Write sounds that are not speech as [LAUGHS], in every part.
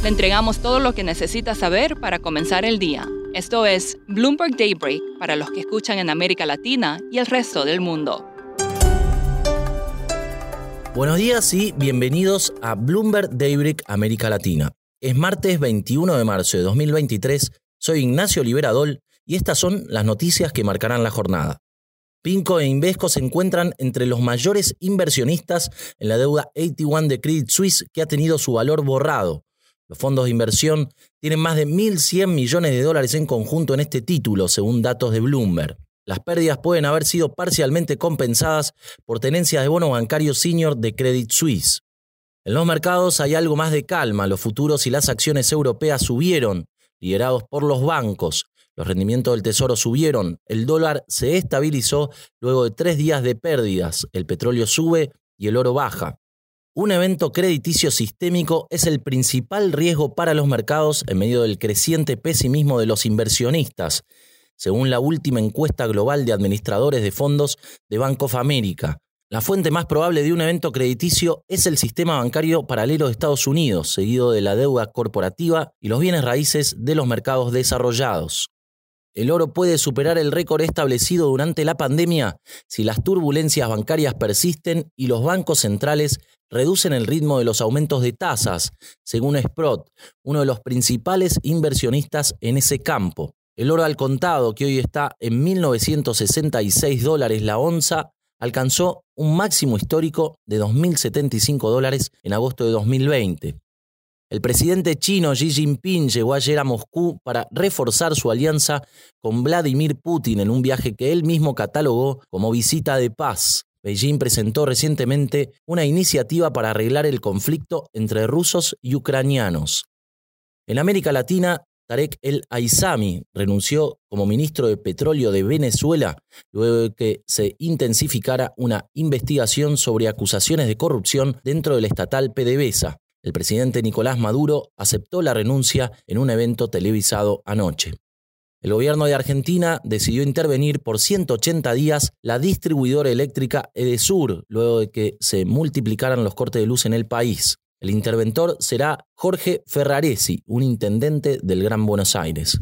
Le entregamos todo lo que necesita saber para comenzar el día. Esto es Bloomberg Daybreak para los que escuchan en América Latina y el resto del mundo. Buenos días y bienvenidos a Bloomberg Daybreak América Latina. Es martes 21 de marzo de 2023, soy Ignacio Liberadol y estas son las noticias que marcarán la jornada. Pinco e Invesco se encuentran entre los mayores inversionistas en la deuda 81 de Credit Suisse que ha tenido su valor borrado los fondos de inversión tienen más de 1.100 millones de dólares en conjunto en este título, según datos de Bloomberg. Las pérdidas pueden haber sido parcialmente compensadas por tenencias de bonos bancarios senior de Credit Suisse. En los mercados hay algo más de calma, los futuros y las acciones europeas subieron, liderados por los bancos. Los rendimientos del tesoro subieron, el dólar se estabilizó luego de tres días de pérdidas, el petróleo sube y el oro baja. Un evento crediticio sistémico es el principal riesgo para los mercados en medio del creciente pesimismo de los inversionistas, según la última encuesta global de administradores de fondos de Bank of America. La fuente más probable de un evento crediticio es el sistema bancario paralelo de Estados Unidos, seguido de la deuda corporativa y los bienes raíces de los mercados desarrollados. El oro puede superar el récord establecido durante la pandemia si las turbulencias bancarias persisten y los bancos centrales reducen el ritmo de los aumentos de tasas, según Sprott, uno de los principales inversionistas en ese campo. El oro al contado, que hoy está en 1.966 dólares la onza, alcanzó un máximo histórico de 2.075 dólares en agosto de 2020. El presidente chino Xi Jinping llegó ayer a Moscú para reforzar su alianza con Vladimir Putin en un viaje que él mismo catalogó como visita de paz. Beijing presentó recientemente una iniciativa para arreglar el conflicto entre rusos y ucranianos. En América Latina, Tarek El Aizami renunció como ministro de Petróleo de Venezuela luego de que se intensificara una investigación sobre acusaciones de corrupción dentro del estatal PDVSA. El presidente Nicolás Maduro aceptó la renuncia en un evento televisado anoche. El gobierno de Argentina decidió intervenir por 180 días la distribuidora eléctrica Edesur, luego de que se multiplicaran los cortes de luz en el país. El interventor será Jorge Ferraresi, un intendente del Gran Buenos Aires.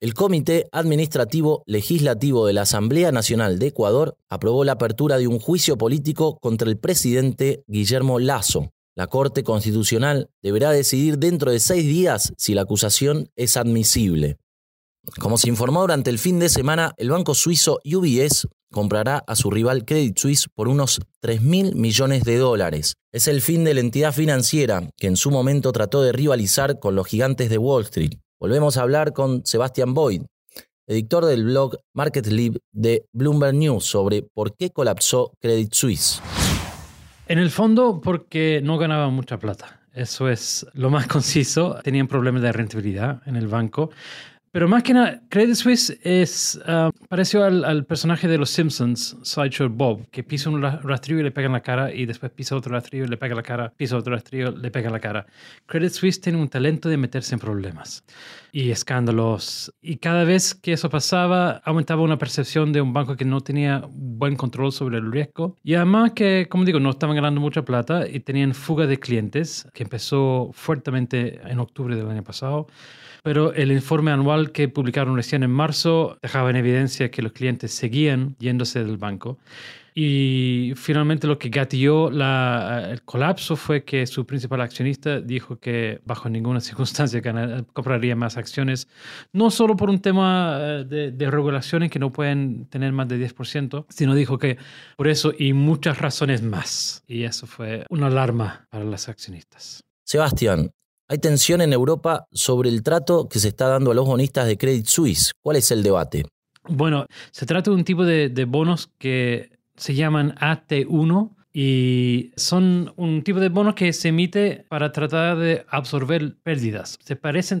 El Comité Administrativo Legislativo de la Asamblea Nacional de Ecuador aprobó la apertura de un juicio político contra el presidente Guillermo Lazo. La Corte Constitucional deberá decidir dentro de seis días si la acusación es admisible. Como se informó durante el fin de semana, el banco suizo UBS comprará a su rival Credit Suisse por unos 3 mil millones de dólares. Es el fin de la entidad financiera que en su momento trató de rivalizar con los gigantes de Wall Street. Volvemos a hablar con Sebastian Boyd, editor del blog Market Lib de Bloomberg News, sobre por qué colapsó Credit Suisse. En el fondo, porque no ganaban mucha plata. Eso es lo más [LAUGHS] conciso. Tenían problemas de rentabilidad en el banco. Pero más que nada, Credit Suisse es, uh, pareció al, personaje de los Simpsons, Sideshow Bob, que pisa un rastrillo y le pega en la cara, y después pisa otro rastrillo y le pega en la cara, pisa otro rastrillo y le pega en la cara. Credit Suisse tiene un talento de meterse en problemas y escándalos. Y cada vez que eso pasaba, aumentaba una percepción de un banco que no tenía buen control sobre el riesgo. Y además que, como digo, no estaban ganando mucha plata y tenían fuga de clientes, que empezó fuertemente en octubre del año pasado pero el informe anual que publicaron recién en marzo dejaba en evidencia que los clientes seguían yéndose del banco. Y finalmente lo que gatilló la, el colapso fue que su principal accionista dijo que bajo ninguna [LAUGHS] circunstancia compraría más acciones, no solo por un tema eh, de, de regulaciones que no pueden tener más de 10%, sino dijo que por eso y muchas razones más. Y eso fue una alarma para los accionistas. Sebastián, hay tensión en Europa sobre el trato que se está dando a los bonistas de Credit Suisse. ¿Cuál es el debate? Bueno, se trata de un tipo de, bonos que se llaman AT1, y son un tipo de bono que se emite para tratar de absorber pérdidas. Se parecen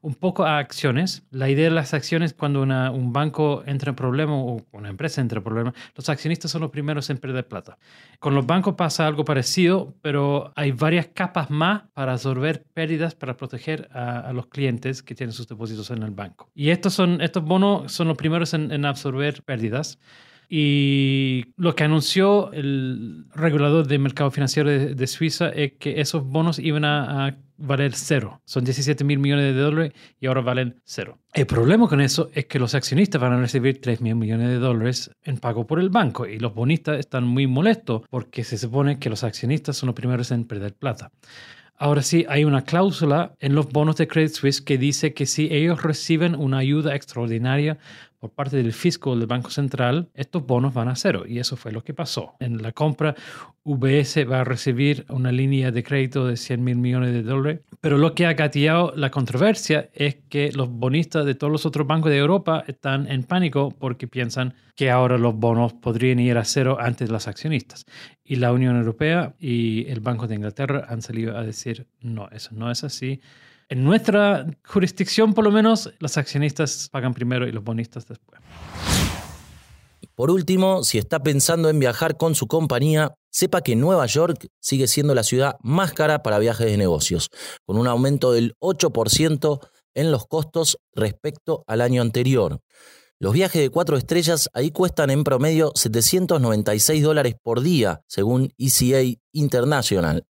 un poco a acciones. La idea de las acciones, cuando un banco entra en problema o una empresa entra en problema, los accionistas son los primeros en perder plata. Con los bancos pasa algo parecido, pero hay varias capas más para absorber pérdidas, para proteger a, los clientes que tienen sus depósitos en el banco. Y estos, son, estos bonos son los primeros en, en absorber pérdidas. Y lo que anunció el regulador del mercado financiero de, Suiza es que esos bonos iban a, valer cero. Son 17 mil millones de dólares y ahora valen cero. El problema con eso es que los accionistas van a recibir 3 mil millones de dólares en pago por el banco y los bonistas están muy molestos porque se supone que los accionistas son los primeros en perder plata. Ahora sí, hay una cláusula en los bonos de Credit Suisse que dice que si ellos reciben una ayuda extraordinaria por parte del fisco del Banco Central, estos bonos van a cero. Y eso fue lo que pasó. En la compra, UBS va a recibir una línea de crédito de 100 mil millones de dólares. Pero lo que ha gatillado la controversia es que los bonistas de todos los otros bancos de Europa están en pánico porque piensan que ahora los bonos podrían ir a cero antes de los accionistas. Y la Unión Europea y el Banco de Inglaterra han salido a decir, no, eso no es así. En nuestra jurisdicción, por lo menos, los accionistas pagan primero y los bonistas después. Por último, si está pensando en viajar con su compañía, sepa que Nueva York sigue siendo la ciudad más cara para viajes de negocios, con un aumento del 8% en los costos respecto al año anterior. Los viajes de cuatro estrellas ahí cuestan en promedio 796 dólares por día, según ECA International.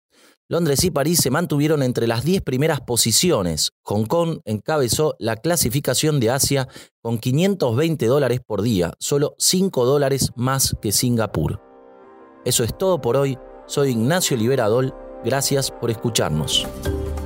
Londres y París se mantuvieron entre las 10 primeras posiciones. Hong Kong encabezó la clasificación de Asia con 520 dólares por día, solo 5 dólares más que Singapur. Eso es todo por hoy. Soy Ignacio Liberadol. Gracias por escucharnos.